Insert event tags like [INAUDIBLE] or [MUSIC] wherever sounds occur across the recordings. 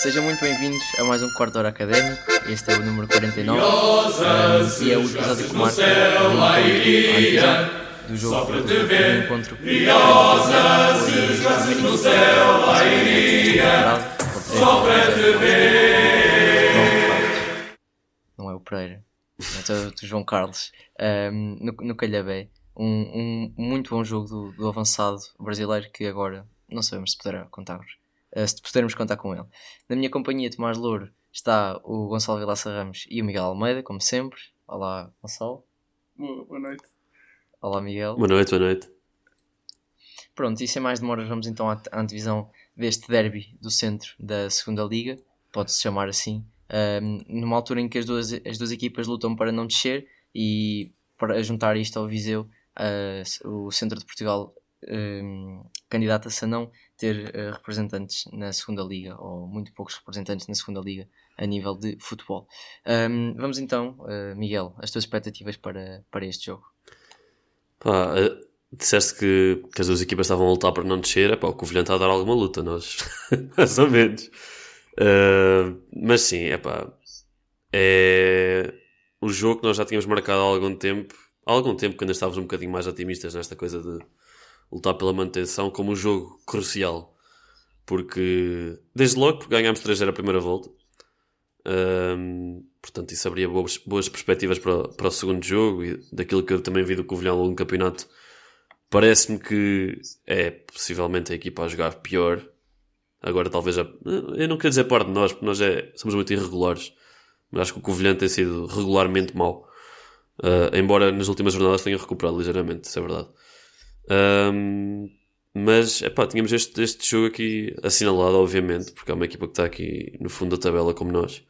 Sejam muito bem-vindos a mais um quarto hora académico. Este é o número 49 um, e é o episódio que marca a do jogo do, do encontro. Viosas no céu, lá iria, só para te ver. Não é o Pereira, é o João Carlos, um, no, no Calhabé. Um, um muito bom jogo do, do avançado brasileiro que agora não sabemos se poderá contar-vos se podermos contar com ele. Na minha companhia, Tomás Louro, está o Gonçalo Vilaça Ramos e o Miguel Almeida, como sempre. Olá, Gonçalo. Boa, boa noite. Olá, Miguel. Boa noite, boa noite. Pronto, e sem mais demoras, vamos então à, à divisão deste derby do centro da segunda Liga, pode-se chamar assim, um, numa altura em que as duas, as duas equipas lutam para não descer e para juntar isto ao Viseu, uh, o centro de Portugal candidata-se a não ter uh, representantes na segunda liga ou muito poucos representantes na segunda liga a nível de futebol. Um, vamos então, uh, Miguel, as tuas expectativas para, para este jogo? Pá, uh, disseste que, que, as duas equipas estavam a lutar para não descer, pá, o Covilhã está a dar alguma luta, nós, [LAUGHS] mais ou menos. Uh, mas sim, é pá, é o jogo que nós já tínhamos marcado há algum tempo, há algum tempo que ainda estávamos um bocadinho mais otimistas nesta coisa de lutar pela manutenção como um jogo crucial. Porque, desde logo, porque ganhámos 3-0 a primeira volta. Um, portanto, isso abria boas, boas perspectivas para, para o segundo jogo e daquilo que eu também vi do Covilhã ao longo do campeonato. Parece-me que é possivelmente a equipa a jogar pior. Agora, talvez, a, eu não quero dizer parte de nós, porque nós é, somos muito irregulares. Mas acho que o Covilhã tem sido regularmente mau. Uh, embora nas últimas jornadas tenha recuperado ligeiramente, isso é verdade. Um, mas, epá, tínhamos este, este jogo aqui assinalado, obviamente, porque é uma equipa que está aqui no fundo da tabela como nós.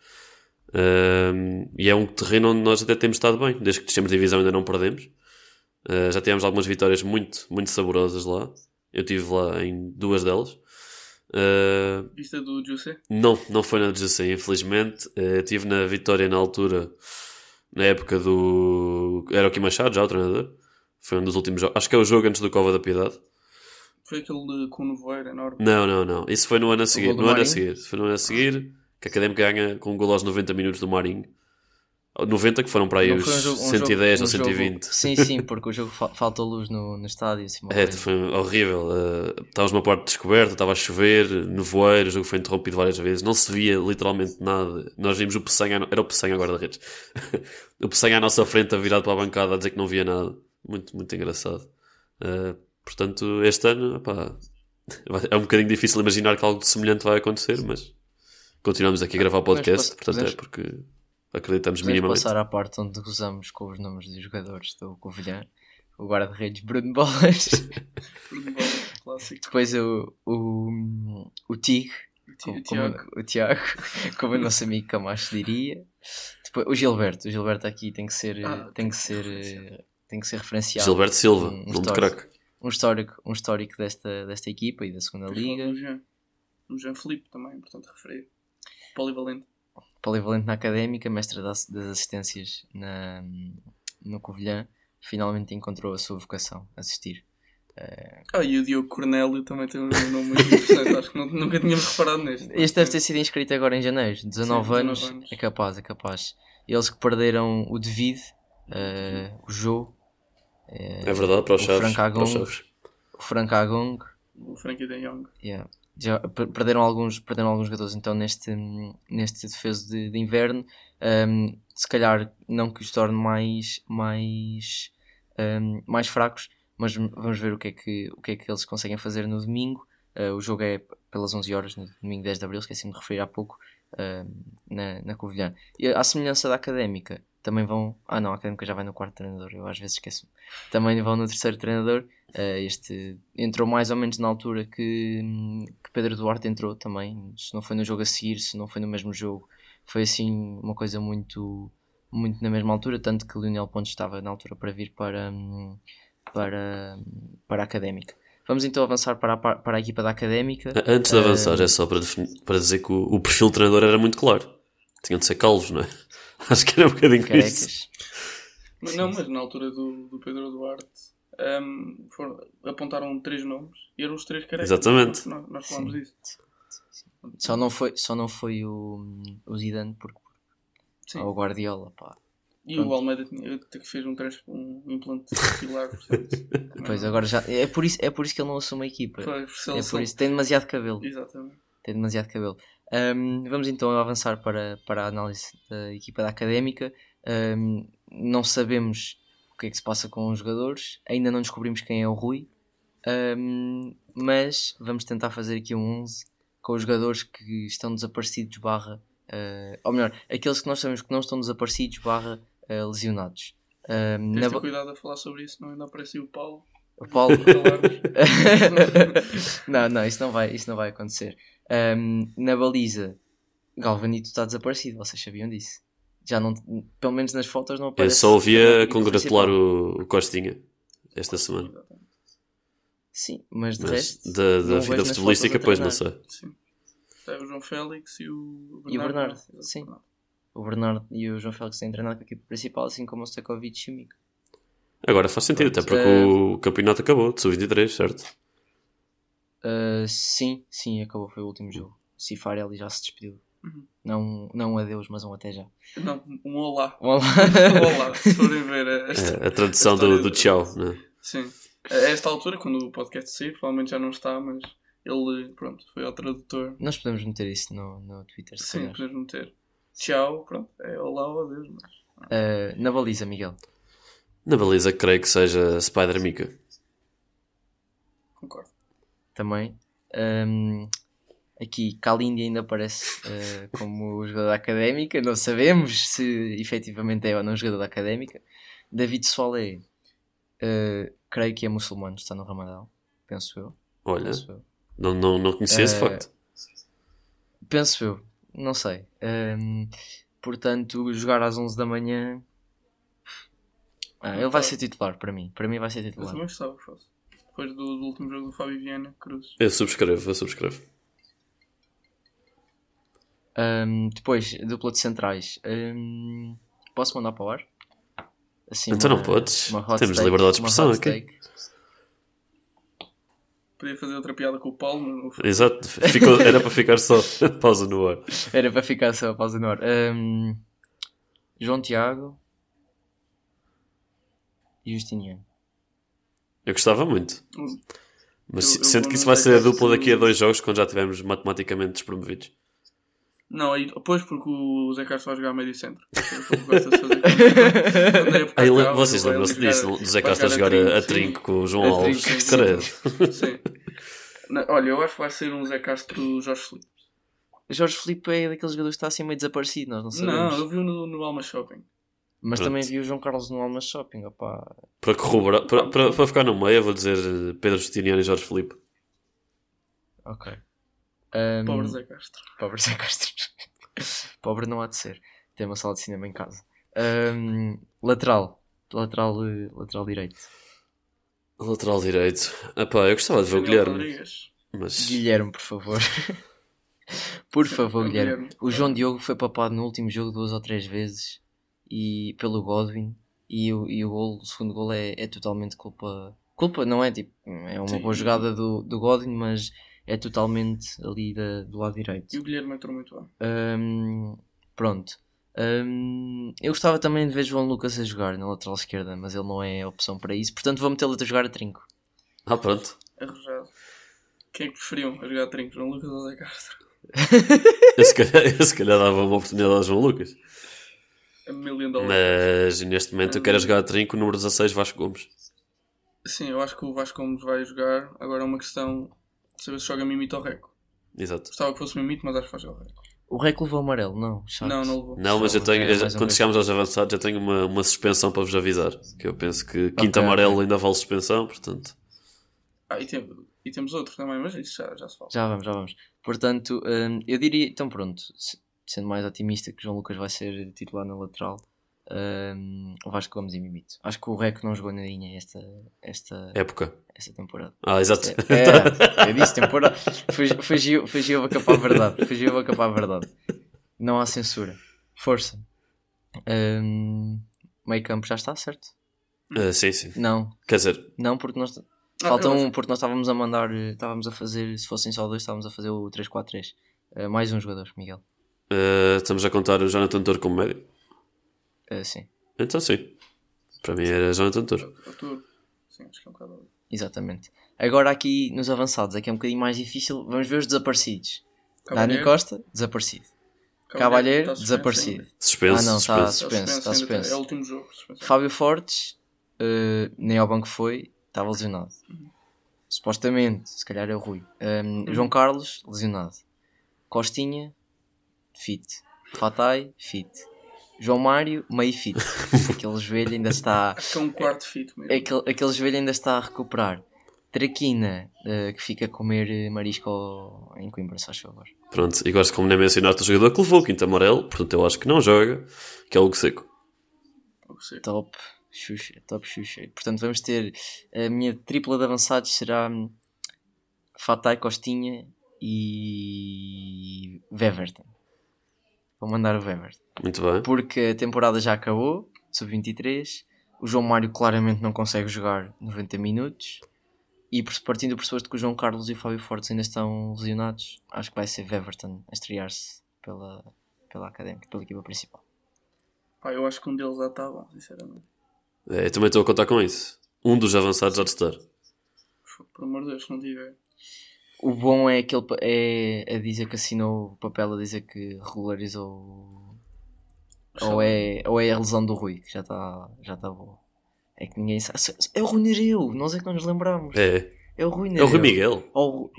Um, e é um terreno onde nós até temos estado bem. Desde que descemos de divisão ainda não perdemos. Uh, já tivemos algumas vitórias muito, muito saborosas lá. Eu estive lá em duas delas. Uh, Vista do José? Não, não foi na do José, infelizmente. Uh, estive na vitória na altura, na época do. Era o Kim Machado, já o treinador. Foi um dos últimos jogos. Acho que é o jogo antes do Cova da Piedade. Foi aquele com o Nevoeiro enorme. Não, não, não. Isso foi no ano a seguir. No ano a seguir. Foi no ano a seguir que a Académica ganha com um gol aos 90 minutos do Marinho. 90 que foram para aí os um jogo, um 110 jogo, ou 120. Jogo, sim, sim, porque o jogo fa falta luz no, no estádio. Assim, é, foi horrível. Uh, estávamos numa porta descoberta, estava a chover, nevoeiro, o jogo foi interrompido várias vezes, não se via literalmente nada. Nós vimos o Pessanha, era o Pessanha agora da redes, [LAUGHS] o Pessanha à nossa frente, virado para a bancada, a dizer que não via nada. Muito, muito engraçado. Uh, portanto, este ano, opá, é um bocadinho difícil imaginar que algo semelhante vai acontecer, mas continuamos aqui a gravar o podcast, portanto é podemos, é porque acreditamos minimamente. passar à parte onde gozamos com os nomes dos jogadores do Covilhã. O guarda-redes Bruno Bolas. [LAUGHS] Bruno Bolas, clássico. Depois o, o, o Tig, como, como, o Tiago, [LAUGHS] como o nosso amigo Camacho diria. Depois, o Gilberto, o Gilberto aqui tem que ser, ah, tem que ser tem que ser referenciado. Gilberto Silva, um, um nome craque. Um histórico, um histórico desta, desta equipa e da segunda liga. O Jean, o Jean Felipe também, portanto, referir. Polivalente. Polivalente na académica, mestre das, das assistências na, no Covilhã, finalmente encontrou a sua vocação, assistir. Uh... Ah, e o Diogo Cornélio também tem um nome muito interessante, acho que nunca tínhamos reparado neste. Este deve ter sido inscrito agora em janeiro, 19, Sim, 19 anos, anos, é capaz, é capaz. Eles que perderam o David, uh, o Joe, é, verdade, para os Chaves. Frank Agong, o Frank Agong. O Frankie de Jong. Yeah. Já perderam alguns, perderam alguns jogadores então neste, neste defeso de, de inverno. Um, se calhar não que os torne mais, mais, um, mais fracos, mas vamos ver o que, é que, o que é que eles conseguem fazer no domingo. Uh, o jogo é pelas 11 horas, no domingo 10 de abril, esqueci-me de referir há pouco, uh, na, na Covilhã. E à semelhança da académica, também vão. Ah, não, a Académica já vai no quarto treinador, eu às vezes esqueço. Também vão no terceiro treinador. Uh, este entrou mais ou menos na altura que, que Pedro Duarte entrou também. Se não foi no jogo a seguir, se não foi no mesmo jogo, foi assim uma coisa muito, muito na mesma altura. Tanto que Lionel Pontes estava na altura para vir para, para, para a Académica. Vamos então avançar para a, para a equipa da Académica. Antes de avançar, uh, é só para, para dizer que o, o perfil do treinador era muito claro. Tinham de ser calvos, não é? Acho que era um bocadinho Carecas. isso. Mas, não, mas na altura do, do Pedro Duarte um, apontaram três nomes e eram os três carecas. Exatamente. Nós, nós falámos disso. Só não foi, só não foi o, o Zidane porque Sim. ou o Guardiola, pá. E pronto. o Almeida tinha, que fez um, trans, um implante capilar. portanto, [LAUGHS] Pois agora já é por isso, é por isso que ele não assume a equipa. Se É por isso, tem demasiado cabelo. Exatamente. Tem demasiado cabelo. Ahm, vamos então avançar para, para a análise da equipa da académica. Ahm, não sabemos o que é que se passa com os jogadores, ainda não descobrimos quem é o Rui, Ahm, mas vamos tentar fazer aqui um 11 com os jogadores que estão desaparecidos, barra, ah, ou melhor, aqueles que nós sabemos que não estão desaparecidos, barra, ah, lesionados. Ahm, Tens na ter cuidado a falar sobre isso, não ainda apareceu o Paulo. o Paulo, [LAUGHS] não, não, isso não vai, isso não vai acontecer. Ahm, na baliza, Galvanito está desaparecido, vocês sabiam disso? Já não, pelo menos nas fotos não Eu aparece. só na ouvia congratular o, o Costinha esta semana. Sim, mas de Mas resto. da, da vida futebolística, pois não sei. Sim. Está o João Félix e o Bernardo. E o Bernardo, é? Exato, sim. O Bernardo e o João Félix têm treinado com a equipa principal, assim como o Stakovic e o Mico. Agora faz sentido, até porque eh, o campeonato acabou, de sub-23, certo? Ah, sim, sim, acabou, foi o último jogo. Cifarelli já se despediu. Uhum. Não, não um adeus, mas um até já. Não, um olá. Olá. Um olá, se forem ver esta. É, a tradução do, do do- tchau, né? Sim. A esta altura, quando o podcast sair, provavelmente já não está, mas ele, pronto, foi ao tradutor. Nós podemos meter isso no, no Twitter, se Sim, podemos meter. Tchau, pronto, é olá ou adeus, mas Ah, na baliza, Miguel. Na baliza, creio que seja Spider Mika. concordo. Também. Ahm, aqui, Kalindi ainda aparece ah, como jogador da académica. Não sabemos se efetivamente é ou não jogador da académica. David Solé, ah, creio que é muçulmano, está no Ramadão. Penso eu. Olha, Penso eu. não, não, não conhecia esse Eh, facto. Penso eu. Não sei. Ahm, portanto, jogar às 11 da manhã. Ah, ele vai ser titular para mim. Para mim vai ser Eu titular. também gostava que fosse. Depois do, do último jogo do Fábio Viana, Cruz. Eu subscrevo, eu subscrevo. Ahm, depois, dupla de centrais. Ahm, posso mandar para o ar? Assim, Então não podes. uma Temos take, liberdade de uma expressão aqui. take. Podia fazer outra piada com o Paulo, mas não foi. Exato, ficou, era para ficar só pausa no ar. Era para ficar só pausa no ar. Ahm, João Tiago e Justiniano. Eu gostava muito. Mas Eu- eu sendo vou que isso vai ser a dupla daqui a dois jogos quando já tivermos matematicamente despromovidos. Não, aí, depois porque o Zé Castro vai jogar meio centro. É [LAUGHS] é Aí, acaba, vocês lembram-se disso? Do Zé Castro a jogar a, a sim. trinco com o João A Alves. trinco, sim. Sim. Não, Olha, eu acho que vai ser um Zé Castro Jorge Felipe. Jorge Filipe é daqueles jogadores que está assim meio desaparecido, nós não sabemos. Não, eu vi no, no Alma Shopping. Mas Pronto. também vi o João Carlos no Alma Shopping. Opá. Para corroborar, para, para, para ficar no meio, eu vou dizer eh, Pedro Justiniano e Jorge Felipe. Ok. Ahm, Pobre Zé Castro. Pobre Zé Castro. [LAUGHS] Pobre não há de ser. Tem uma sala de cinema em casa. Ahm, lateral. Lateral, eh, lateral direito. Lateral direito. Epá, eu gostava de ver o Guilherme. Mas Guilherme, por favor. [LAUGHS] por favor, É. Guilherme. O João Diogo foi papado no último jogo duas ou três vezes e pelo Godwin. E o, e o, gol, o segundo gol é, é totalmente culpa. Culpa não é tipo. É uma Sim. boa jogada do, do Godwin, mas é totalmente ali da, do lado direito. E o Guilherme entrou muito bem. Hum, pronto. Hum, eu gostava também de ver João Lucas a jogar na lateral esquerda, mas ele não é a opção para isso. Portanto, vou metê-lo a jogar a trinco. Ah, pronto. Arrojado. Quem é que preferiam a jogar trinco? João Lucas ou Zé Castro? [LAUGHS] Eu se calhar, eu se calhar dava uma oportunidade ao João Lucas. A million dólares. Mas neste momento eu quero jogar a trinco número 16 Vasco Gomes. Sim, eu acho que o Vasco Gomes vai jogar. Agora é uma questão de saber se joga Mimito ou Reco. Exato. Gostava que fosse Mimito, mas acho que vai jogar o Reco. O Rec levou amarelo, não. chato. Não, não levou. Não, mas eu tenho, eu quando chegarmos aos avançados, já tenho uma, uma suspensão para vos avisar. Que eu penso que quinto Ok, amarelo ok. ainda vale suspensão, portanto. Ah, e, tem- e temos outros também, mas isso já, já se fala. Já vamos, já vamos. Portanto, hum, eu diria, então pronto, se- sendo mais otimista que João Lucas vai ser titular na lateral, o Vasco Gomes e Mimito. Acho que o Rec não jogou nadinha esta, esta, Época. esta temporada. Ah, exato. É, [LAUGHS] eu disse temporada. Fugiu, fugiu, a boca para a verdade. Fugiu a boca para a verdade. Não há censura. Força. Hum, meio campo já está, certo? Ah, sim, sim. Não, Quer dizer, não porque nós. Ah, Falta um, porque nós estávamos a mandar, eh, estávamos a fazer, se fossem só dois, estávamos a fazer o 3-4-3. Uh, mais um jogador, Miguel. Uh, estamos a contar o Jonathan Toro como médio? Uh, sim. Então sim. Para mim era Jonathan. Arthur. Sim, acho que é um bocado. Exatamente. Agora aqui nos avançados, aqui é um bocadinho mais difícil. Vamos ver os desaparecidos. Dani. Costa, desaparecido. Cavalheiro, está suspenso desaparecido. Suspenso, Ah, não, está suspenso. suspenso. Está ainda, suspenso. É o último jogo. suspenso. Fábio Fortes, uh, nem ao banco foi, estava lesionado. Supostamente, se calhar é o Rui. Um, João Carlos, lesionado. Costinha, fit. Fatai, fit. João Mário, meio fit. [LAUGHS] Aquele joelho ainda está. Acho que é um quarto fit mesmo. Aquele, aquele joelho ainda está a recuperar. Traquina, uh, que fica a comer eh, marisco em Coimbra, se faz favor. Pronto, e gosto como nem mencionaste o jogador que levou o quinto amarelo, portanto eu acho que não joga, que é o Hugo Seco. Top Xuxa, top Xuxa. Portanto, vamos ter a minha tripla de avançados será hum, Fatai, Costinha e Weverton. Vou mandar o Weverton. Muito bem. Porque a temporada já acabou, sub-23. O João Mário claramente não consegue jogar 90 minutos. E por- partindo do pressuposto que o João Carlos e o Fábio Fortes ainda estão lesionados, acho que vai ser Weverton a estrear-se pela, pela académica, pela equipa principal. Pá, eu acho que um deles já está bom, sinceramente. É, eu também estou a contar com isso. Um dos avançados há de estar. Por amor de Deus, se não tiver. O bom é aquele pa- é a dizer que assinou o papel a dizer que regularizou ou é, ou é a lesão do Rui, que já está já tá boa. É que ninguém sabe. É o Rui Nereu, nós é que não nos lembramos. É, É o Rui é Nereu. o Rui Miguel. Ou o,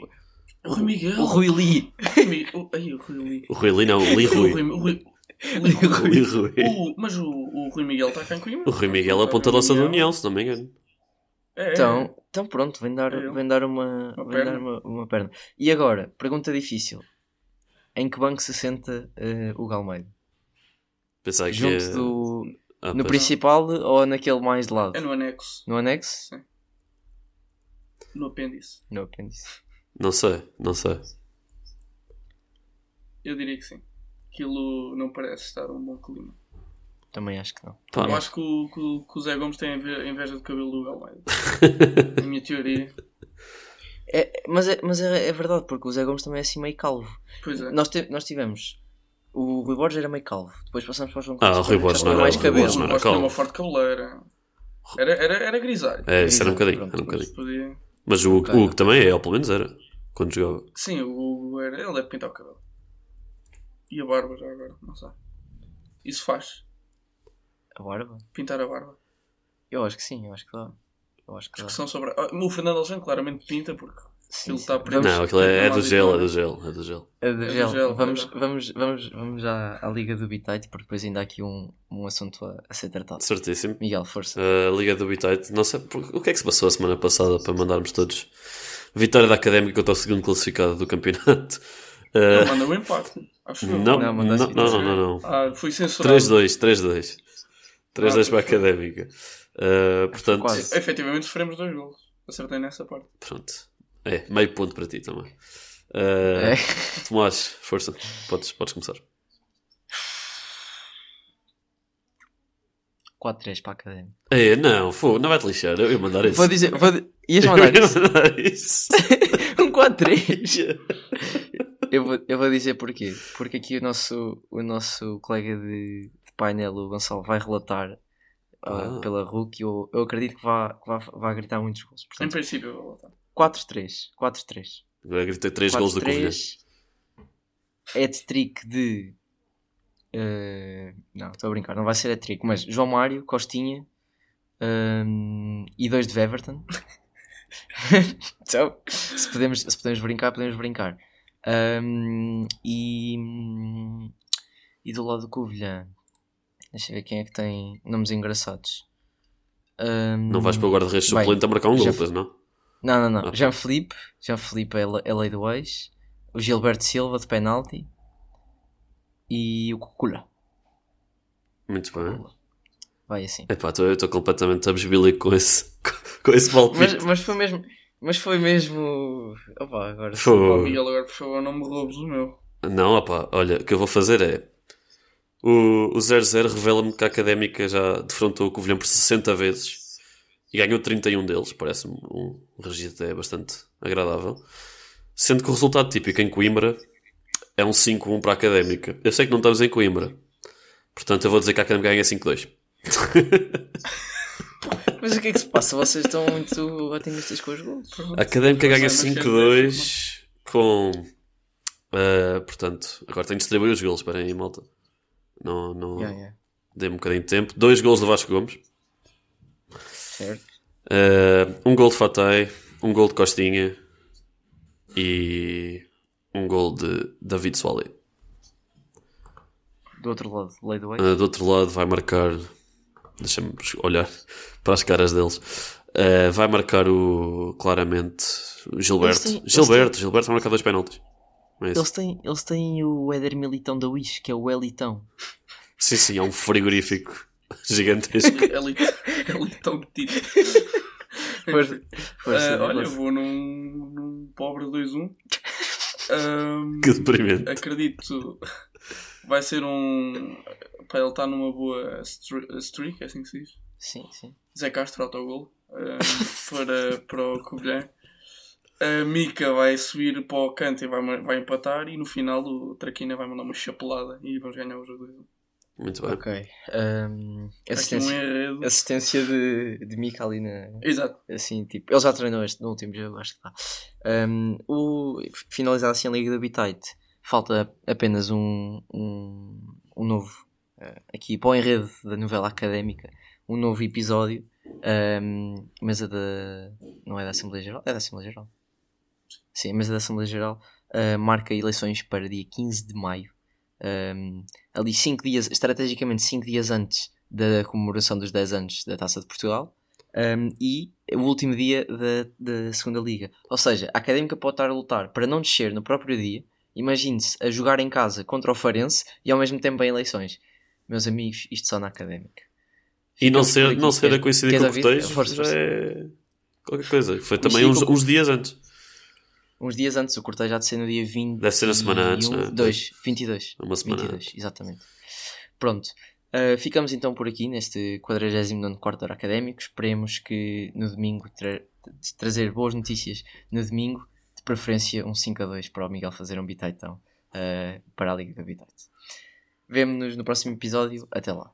O Rui Miguel. o Rui Lee. O Rui Mi- o- Ai, o Rui Lee. O Rui Lee não, o Lee [LAUGHS] O Rui. Rui- [LAUGHS] o Rui- Rui. Mas o, o Rui Miguel está cá em Coimbra. O Rui Miguel é a ponta lança da União, se não me engano. É, é. Então, então pronto, vem dar, É vem dar, uma, Uma vem dar perna. uma, uma perna. E agora, pergunta difícil. Em que banco se senta eh, o Galmeida? Pensava que Junto ia- do. Ah, no pois. principal ou naquele mais de lado? É no anexo. No anexo? No apêndice. No apêndice. Não sei, não sei. Eu diria que sim. Aquilo não parece estar um bom clima. Também acho que não. Eu acho que o, que que o Zé Gomes tem inve- inveja do cabelo do. A [LAUGHS] minha teoria. É, mas é, mas é, é verdade, porque o Zé Gomes também é assim meio calvo. Pois é. Nós, te- nós tivemos. O Rui Borges era meio calvo. Depois passamos para o João Ah, o Rui Borges não tinha era- mais cabelo. Borges não era calvo. uma forte cabeleira. Era, era, era grisalho. É, isso era um bocadinho, Pronto, era um Mas bocadinho. podia... Mas o Hugo também é, ou pelo menos era, quando jogava. Sim, o Hugo era... ele deve pintar o cabelo. E a barba já agora, não sei. Isso faz. A barba? Pintar a barba. Eu acho que sim, eu acho que dá. Eu acho que dá. Discussão sobre. Ah, O Fernando Alexandre claramente pinta porque Sim, ele está. Vamos- Não, aquilo é, é Não do gel, é do gel, é do gel. Do É do gel. vamos, é vamos, vamos, vamos já à Liga do Bitite, porque depois ainda há aqui um, um assunto a, a ser tratado. Certíssimo. Miguel, força. A Liga do Bitite, não sei por- o que é que se passou a semana passada para mandarmos todos vitória da Académica contra o segundo classificado do campeonato. [LAUGHS] Ele Uh, manda o empate. Acho eu. não, Não, não, mandaste não, não, não, não. Ah, foi censurado. 3-2, 3-2. 3-2 Ah, para a. Académica. Uh, portanto, quase. Efetivamente sofremos dois gols. Acertei nessa parte. pronto. É, meio ponto para ti também. Uh, É. Tomás, força, podes, podes começar. 4-3 para a Académica. É, não, fô, não vai-te lixar, eu ia mandar isso. Vou dizer. Vou, ias Eu mandar ia isso? mandar isso. [LAUGHS] um 4-3. Eu vou, eu vou dizer porquê. Porque aqui o nosso, o nosso colega de painel, o Gonçalo, vai relatar ah, Ah. pela RUC eu, eu acredito que vá, que vá, vá gritar muitos gols. Em Portanto, princípio, eu vou voltar. 4-3. 4-3. Agora gritei 3 gols da Covilhã. 4-3. Hat-trick de. eh, não, estou a brincar, não vai ser hat-trick, mas João Mário, Costinha ehm, e dois de Everton. [LAUGHS] então, se podemos, se podemos brincar, podemos brincar. Ehm, e, e do lado do Covilhã, deixa eu ver quem é que tem nomes engraçados. Ehm, Não vais para o guarda-redes Bem, suplente a marcar um gol, pois não? não, não, não. Ah. Jean Felipe. Jean Felipe é, é lei do ex. O Gilberto Silva de penalti. E o Cucula. Muito bem. Vai assim. Epá, tô- eu estou completamente abesbílico com esse, [LAUGHS] com esse Mas, palpite. mas foi mesmo. Mas foi mesmo. Opa, agora. Ó, Miguel, agora por favor, não me roubes o meu. Não, opá, olha, o que eu vou fazer é. O, o 0-0 revela-me que a académica já defrontou o Covilhã por 60 vezes e ganhou 31 deles. Parece-me um registro até bastante agradável. Sendo que o resultado típico em Coimbra é um 5-1 para a Académica. Eu sei que não estamos em Coimbra. Portanto, eu vou dizer que a Académica ganha 5-2. [LAUGHS] Mas o que é que se passa? Vocês estão muito otimistas com os gols. A Académica ganha Mas é, mas 5-2 com. eh, portanto, agora tenho de distribuir os gols. Esperem aí, malta. Não, não... Yeah, yeah. Dei-me um bocadinho de tempo. Dois gols do Vasco Gomes. Certo. Eh, um gol de Fatay. Um gol de Costinha. E. Um gol de David Soalé. Do outro lado. Uh, do outro lado vai marcar. Deixa-me olhar [LAUGHS] para as caras deles. Uh, vai marcar o. Claramente. Gilberto. Gilberto, Gilberto vai marcar dois penaltis. Não é? Eles têm, eles têm o Éder Militão da Wish, que é o Elitão. Sim, sim, é um frigorífico [LAUGHS] gigantesco. Ali tão metido. Força, força, Ah, olha, força. vou num, num pobre 2-1. Ahm, [LAUGHS] que deprimente. acredito vai ser um. Para ele estar numa boa stre- streak, é assim que se diz. Sim, sim. Zé Castro autogol ahm, [LAUGHS] para, para o Covilhã. A Mica vai subir para o canto e vai, vai empatar. E no final o Traquina vai mandar uma chapelada e vamos ganhar o jogo 2-1. Muito bem. Ok. Um, Aqui um assistência assistência de, de Mika ali na. Exato. Assim, tipo, ele já treinou este no último jogo, acho que está. Um, o, finalizar assim a Liga do Habitat, falta apenas um, um, um novo, eh, aqui para o enredo da novela académica, um novo episódio, um, mesa da. não é da Assembleia Geral? É da Assembleia Geral. Sim, a mesa da Assembleia Geral eh, marca eleições para dia 15 de maio. Um, ali 5 dias, estrategicamente 5 dias antes da comemoração dos 10 anos da Taça de Portugal. Um, e o último dia da, da segunda liga. Ou seja, a Académica pode estar a lutar para não descer no próprio dia. Imagine-se a jogar em casa contra o Farense e ao mesmo tempo em eleições. Meus amigos, isto só na Académica. E não Ficamos ser, não ser a coincidir com o? Cortejo é qualquer coisa. Foi também uns, uns dias antes. Uns dias antes, o cortejo há de ser no dia 20. Deve ser na semana antes, não é? 2, 22. Uma semana 22, exatamente. Pronto. Uh, ficamos então por aqui neste 49 quarto hora académico. Esperemos que no domingo tra trazer boas notícias. No domingo, de preferência, um 5 a 2 para o Miguel fazer um bitaitão uh, para a Liga do Bitate. Vemo-nos no próximo episódio. Até lá.